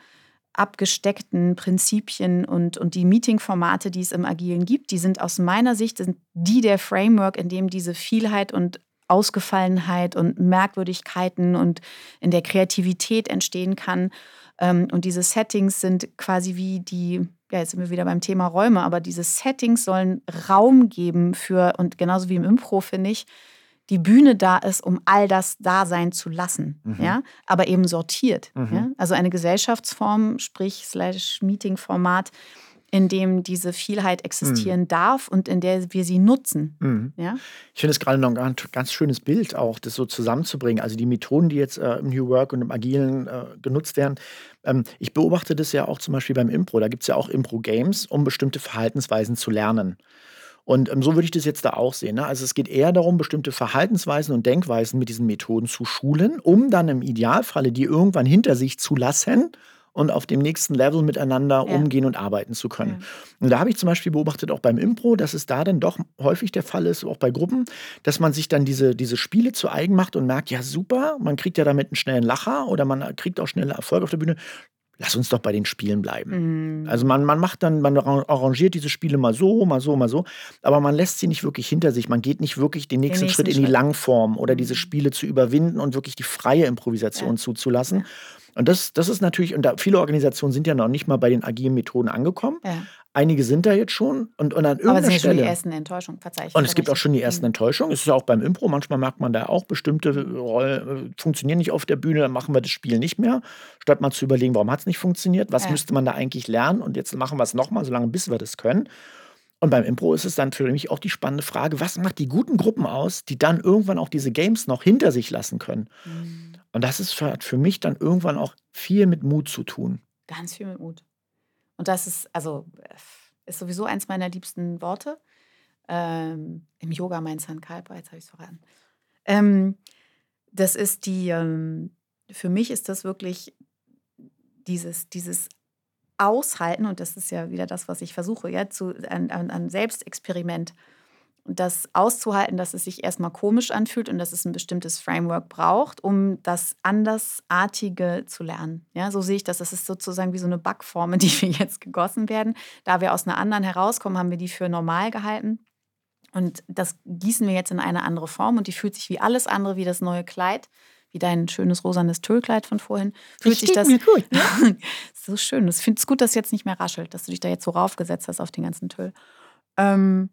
abgesteckten Prinzipien und, und die Meeting-Formate, die es im Agilen gibt, die sind aus meiner Sicht sind die der Framework, in dem diese Vielheit und Ausgefallenheit und Merkwürdigkeiten und in der Kreativität entstehen kann. Ähm, und diese Settings sind quasi wie die, ja, jetzt sind wir wieder beim Thema Räume, aber diese Settings sollen Raum geben für, und genauso wie im Impro, finde ich, die Bühne da ist, um all das da sein zu lassen, mhm. ja, aber eben sortiert. Mhm. Ja? Also eine Gesellschaftsform, sprich slash Meeting-Format, in dem diese Vielheit existieren mhm. darf und in der wir sie nutzen. Mhm. Ja? Ich finde es gerade noch ein ganz, schönes Bild auch, das so zusammenzubringen. Also die Methoden, die jetzt äh, im New Work und im Agilen äh, genutzt werden. Ähm, ich beobachte das ja auch zum Beispiel beim Impro. Da gibt es ja auch Impro-Games, um bestimmte Verhaltensweisen zu lernen. Und ähm, so würde ich das jetzt da auch sehen. Ne? Also es geht eher darum, bestimmte Verhaltensweisen und Denkweisen mit diesen Methoden zu schulen, um dann im Idealfalle die irgendwann hinter sich zu lassen und auf dem nächsten Level miteinander ja. umgehen und arbeiten zu können. Ja. Und da habe ich zum Beispiel beobachtet, auch beim Impro, dass es da dann doch häufig der Fall ist, auch bei Gruppen, dass man sich dann diese, diese Spiele zu eigen macht und merkt, ja super, man kriegt ja damit einen schnellen Lacher oder man kriegt auch schnelle Erfolg auf der Bühne lass uns doch bei den Spielen bleiben. Mhm. Also man, man macht dann, man arrangiert diese Spiele mal so, mal so, mal so, aber man lässt sie nicht wirklich hinter sich. Man geht nicht wirklich den nächsten, den nächsten Schritt, Schritt in die Langform oder mhm. diese Spiele zu überwinden und wirklich die freie Improvisation ja. zuzulassen. Ja. Und das, das ist natürlich, und da, viele Organisationen sind ja noch nicht mal bei den agilen Methoden angekommen. Ja. Einige sind da jetzt schon und, und an irgendeiner Aber es sind Stelle. schon die ersten Enttäuschungen, verzeih Und es gibt auch schon die ersten Enttäuschungen. Es ist ja auch beim Impro, manchmal merkt man da auch, bestimmte Rollen äh, funktionieren nicht auf der Bühne, dann machen wir das Spiel nicht mehr. Statt mal zu überlegen, warum hat es nicht funktioniert, was ja. müsste man da eigentlich lernen und jetzt machen wir es nochmal, solange bis wir das können. Und beim Impro ist es dann für mich auch die spannende Frage, was macht die guten Gruppen aus, die dann irgendwann auch diese Games noch hinter sich lassen können? Mhm. Und das ist für, für mich dann irgendwann auch viel mit Mut zu tun. Ganz viel mit Mut. Und das ist, also, ist sowieso eins meiner liebsten Worte. Ähm, Im Yoga mein Sankalpa, jetzt habe ich es verraten. Ähm, das ist die, ähm, für mich ist das wirklich dieses, dieses Aushalten, und das ist ja wieder das, was ich versuche, ja, zu, an, an Selbstexperiment und das auszuhalten, dass es sich erstmal komisch anfühlt und dass es ein bestimmtes Framework braucht, um das Andersartige zu lernen. Ja, so sehe ich das. Das ist sozusagen wie so eine Backform, in (laughs) die wir jetzt gegossen werden. Da wir aus einer anderen herauskommen, haben wir die für normal gehalten. Und das gießen wir jetzt in eine andere Form und die fühlt sich wie alles andere, wie das neue Kleid, wie dein schönes rosanes Tüllkleid von vorhin. Fühlt sich das mir gut. Ne? (laughs) so schön. Ich finde es gut, dass es jetzt nicht mehr raschelt, dass du dich da jetzt so raufgesetzt hast auf den ganzen Tüll. Ähm,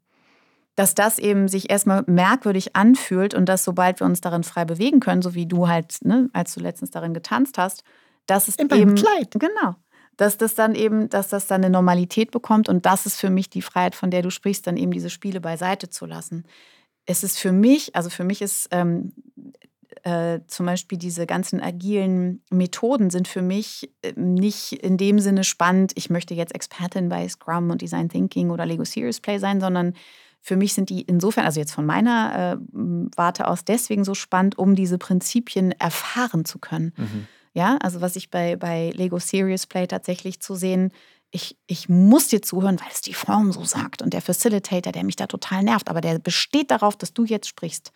dass das eben sich erstmal merkwürdig anfühlt und dass sobald wir uns darin frei bewegen können, so wie du halt, ne, als du letztens darin getanzt hast, dass es In eben Kleid. genau, dass das dann eben, dass das dann eine Normalität bekommt und das ist für mich die Freiheit, von der du sprichst, dann eben diese Spiele beiseite zu lassen. Es ist für mich, also für mich ist ähm, äh, zum Beispiel diese ganzen agilen Methoden sind für mich äh, nicht in dem Sinne spannend, ich möchte jetzt Expertin bei Scrum und Design Thinking oder Lego Serious Play sein, sondern für mich sind die insofern, also jetzt von meiner äh, Warte aus, deswegen so spannend, um diese Prinzipien erfahren zu können. Mhm. Ja, also was ich bei, bei Lego Serious Play tatsächlich zu sehen, ich, ich muss dir zuhören, weil es die Form so sagt und der Facilitator, der mich da total nervt, aber der besteht darauf, dass du jetzt sprichst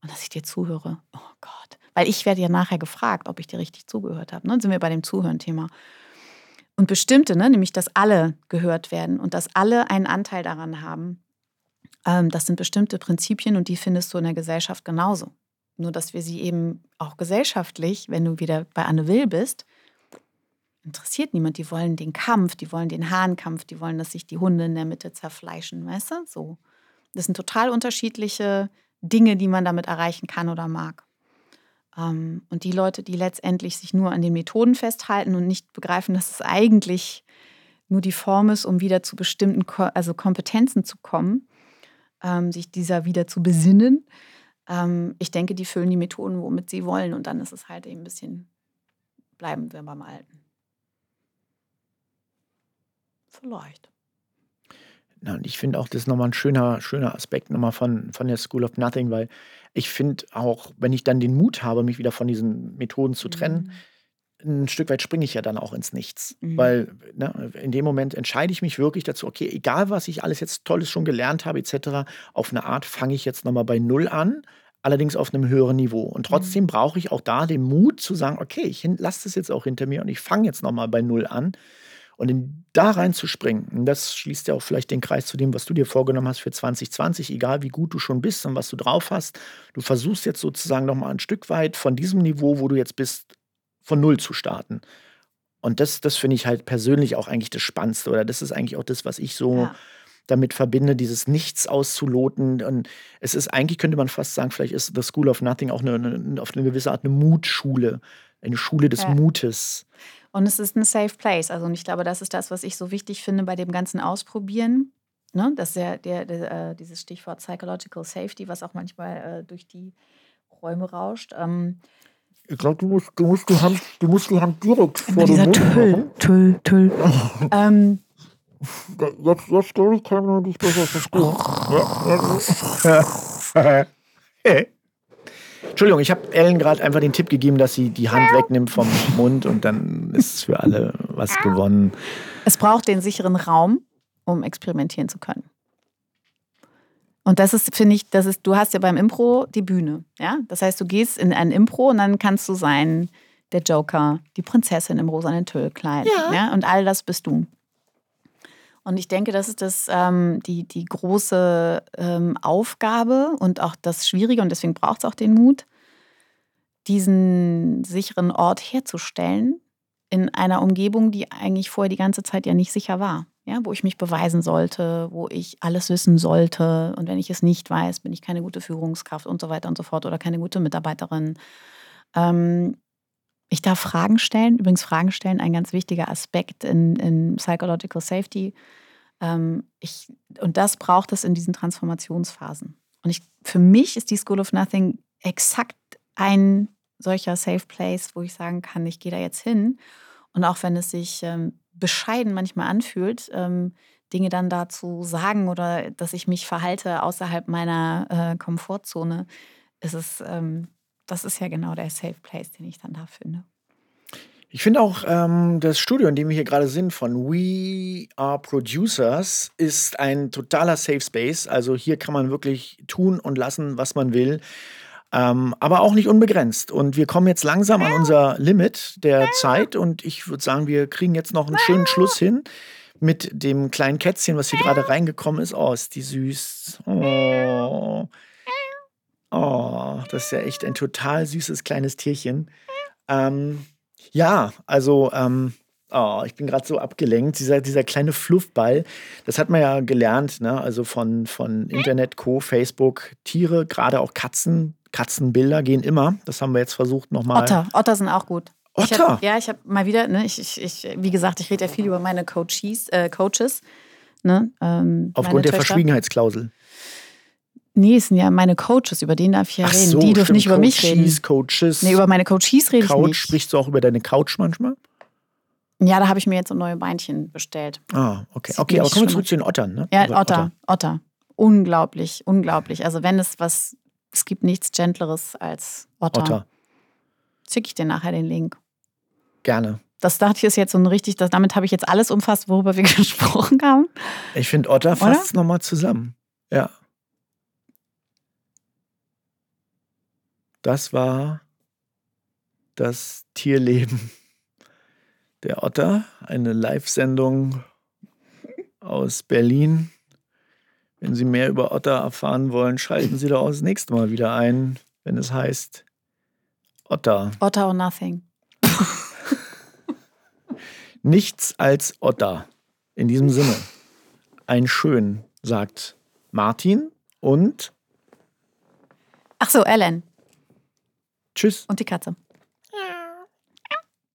und dass ich dir zuhöre. Oh Gott. Weil ich werde ja nachher gefragt, ob ich dir richtig zugehört habe. Ne? Dann sind wir bei dem Zuhören-Thema. Und bestimmte, ne? nämlich dass alle gehört werden und dass alle einen Anteil daran haben, das sind bestimmte Prinzipien und die findest du in der Gesellschaft genauso. Nur, dass wir sie eben auch gesellschaftlich, wenn du wieder bei Anne Will bist, interessiert niemand. Die wollen den Kampf, die wollen den Hahnkampf, die wollen, dass sich die Hunde in der Mitte zerfleischen, weißt du? So. Das sind total unterschiedliche Dinge, die man damit erreichen kann oder mag. Ähm, und die Leute, die letztendlich sich nur an den Methoden festhalten und nicht begreifen, dass es eigentlich nur die Form ist, um wieder zu bestimmten also Kompetenzen zu kommen, ähm, sich dieser wieder zu besinnen. Ähm, ich denke, die füllen die Methoden, womit sie wollen. Und dann ist es halt eben ein bisschen, bleiben wir beim Alten. Vielleicht. Ja, und ich finde auch, das ist nochmal ein schöner, schöner Aspekt nochmal von, von der School of Nothing, weil ich finde auch, wenn ich dann den Mut habe, mich wieder von diesen Methoden zu trennen, mhm. Ein Stück weit springe ich ja dann auch ins Nichts. Mhm. Weil ne, in dem Moment entscheide ich mich wirklich dazu, okay, egal was ich alles jetzt Tolles schon gelernt habe, etc., auf eine Art fange ich jetzt nochmal bei Null an, allerdings auf einem höheren Niveau. Und trotzdem mhm. brauche ich auch da den Mut zu sagen, okay, ich lasse das jetzt auch hinter mir und ich fange jetzt nochmal bei Null an. Und in, da reinzuspringen, und das schließt ja auch vielleicht den Kreis zu dem, was du dir vorgenommen hast für 2020, egal wie gut du schon bist und was du drauf hast. Du versuchst jetzt sozusagen nochmal ein Stück weit von diesem Niveau, wo du jetzt bist, von Null zu starten. Und das, das finde ich halt persönlich auch eigentlich das Spannendste. Oder das ist eigentlich auch das, was ich so ja. damit verbinde, dieses Nichts auszuloten. Und es ist eigentlich, könnte man fast sagen, vielleicht ist The School of Nothing auch eine, eine auf eine gewisse Art eine Mutschule. Eine Schule des ja. Mutes. Und es ist ein Safe Place. Also, und ich glaube, das ist das, was ich so wichtig finde bei dem ganzen Ausprobieren. Ne? Das ist ja der, der, äh, dieses Stichwort Psychological Safety, was auch manchmal äh, durch die Räume rauscht. Ähm, ich glaube, du musst, du, musst die Hand, du musst die Hand direkt vor dem Mund Tüll, machen. Tüll, Tüll. (laughs) ähm, jetzt, jetzt glaube ich, kann man dich besser verstehen. ja, ja. (laughs) Entschuldigung, ich habe Ellen gerade einfach den Tipp gegeben, dass sie die Hand wegnimmt vom Mund und dann ist für alle was gewonnen. Es braucht den sicheren Raum, um experimentieren zu können. Und das ist, finde ich, das ist, du hast ja beim Impro die Bühne. Ja? Das heißt, du gehst in ein Impro und dann kannst du sein, der Joker, die Prinzessin im rosanen Tüllkleid. Ja. ja. Und all das bist du. Und ich denke, das ist das, ähm, die, die große ähm, Aufgabe und auch das Schwierige, und deswegen braucht es auch den Mut, diesen sicheren Ort herzustellen in einer Umgebung, die eigentlich vorher die ganze Zeit ja nicht sicher war. Ja, wo ich mich beweisen sollte, wo ich alles wissen sollte. Und wenn ich es nicht weiß, bin ich keine gute Führungskraft und so weiter und so fort oder keine gute Mitarbeiterin. Ähm, ich darf Fragen stellen. Übrigens, Fragen stellen ein ganz wichtiger Aspekt in, in Psychological Safety. Ähm, ich, und das braucht es in diesen Transformationsphasen. Und ich, für mich ist die School of Nothing exakt ein solcher Safe Place, wo ich sagen kann, ich gehe da jetzt hin. Und auch wenn es sich ähm, bescheiden manchmal anfühlt, ähm, Dinge dann dazu sagen oder dass ich mich verhalte außerhalb meiner äh, Komfortzone, ist es ähm, das ist ja genau der Safe Place, den ich dann da finde. Ich finde auch, ähm, das Studio, in dem wir hier gerade sind, von We Are Producers, ist ein totaler Safe Space. Also hier kann man wirklich tun und lassen, was man will. Ähm, aber auch nicht unbegrenzt. Und wir kommen jetzt langsam an unser Limit der Zeit. Und ich würde sagen, wir kriegen jetzt noch einen schönen Schluss hin mit dem kleinen Kätzchen, was hier gerade reingekommen ist. Oh, ist die süß. Oh. Oh, das ist ja echt ein total süßes kleines Tierchen. Ähm, ja, also, ähm, oh, ich bin gerade so abgelenkt. Dieser, dieser kleine Fluffball, das hat man ja gelernt, ne? also von, von Internet, Co., Facebook, Tiere, gerade auch Katzen. Katzenbilder gehen immer. Das haben wir jetzt versucht nochmal. Otter, Otter sind auch gut. Otter? Ich hab, ja, ich habe mal wieder, ne, ich, ich, ich, wie gesagt, ich rede ja viel über meine Coaches. Äh, Coaches ne, ähm, Aufgrund der Verschwiegenheitsklausel. Nee, es sind ja meine Coaches, über den darf ich ja Ach reden. So, die dürfen nicht über mich reden. Coaches. Nee, über meine Coaches rede Couch, ich nicht. Sprichst du auch über deine Couch manchmal? Ja, da habe ich mir jetzt so neue Beinchen bestellt. Ah, okay. Okay, aber kommen wir zurück zu den Ottern, ne? Ja, Otter, Otter, Otter. Unglaublich, unglaublich. Also wenn es was, es gibt nichts Gentleres als Otter. Otter. Schicke ich dir nachher den Link. Gerne. Das dachte ich ist jetzt so ein richtig, das, damit habe ich jetzt alles umfasst, worüber wir (laughs) gesprochen haben. Ich finde, Otter fasst es nochmal zusammen. Ja. Das war das Tierleben der Otter, eine Live-Sendung aus Berlin. Wenn Sie mehr über Otter erfahren wollen, schalten Sie doch auch das nächste Mal wieder ein, wenn es heißt Otter. Otter or nothing. (laughs) Nichts als Otter. In diesem Sinne, ein Schön, sagt Martin und. Ach so, Ellen. Tschüss. Und die Katze.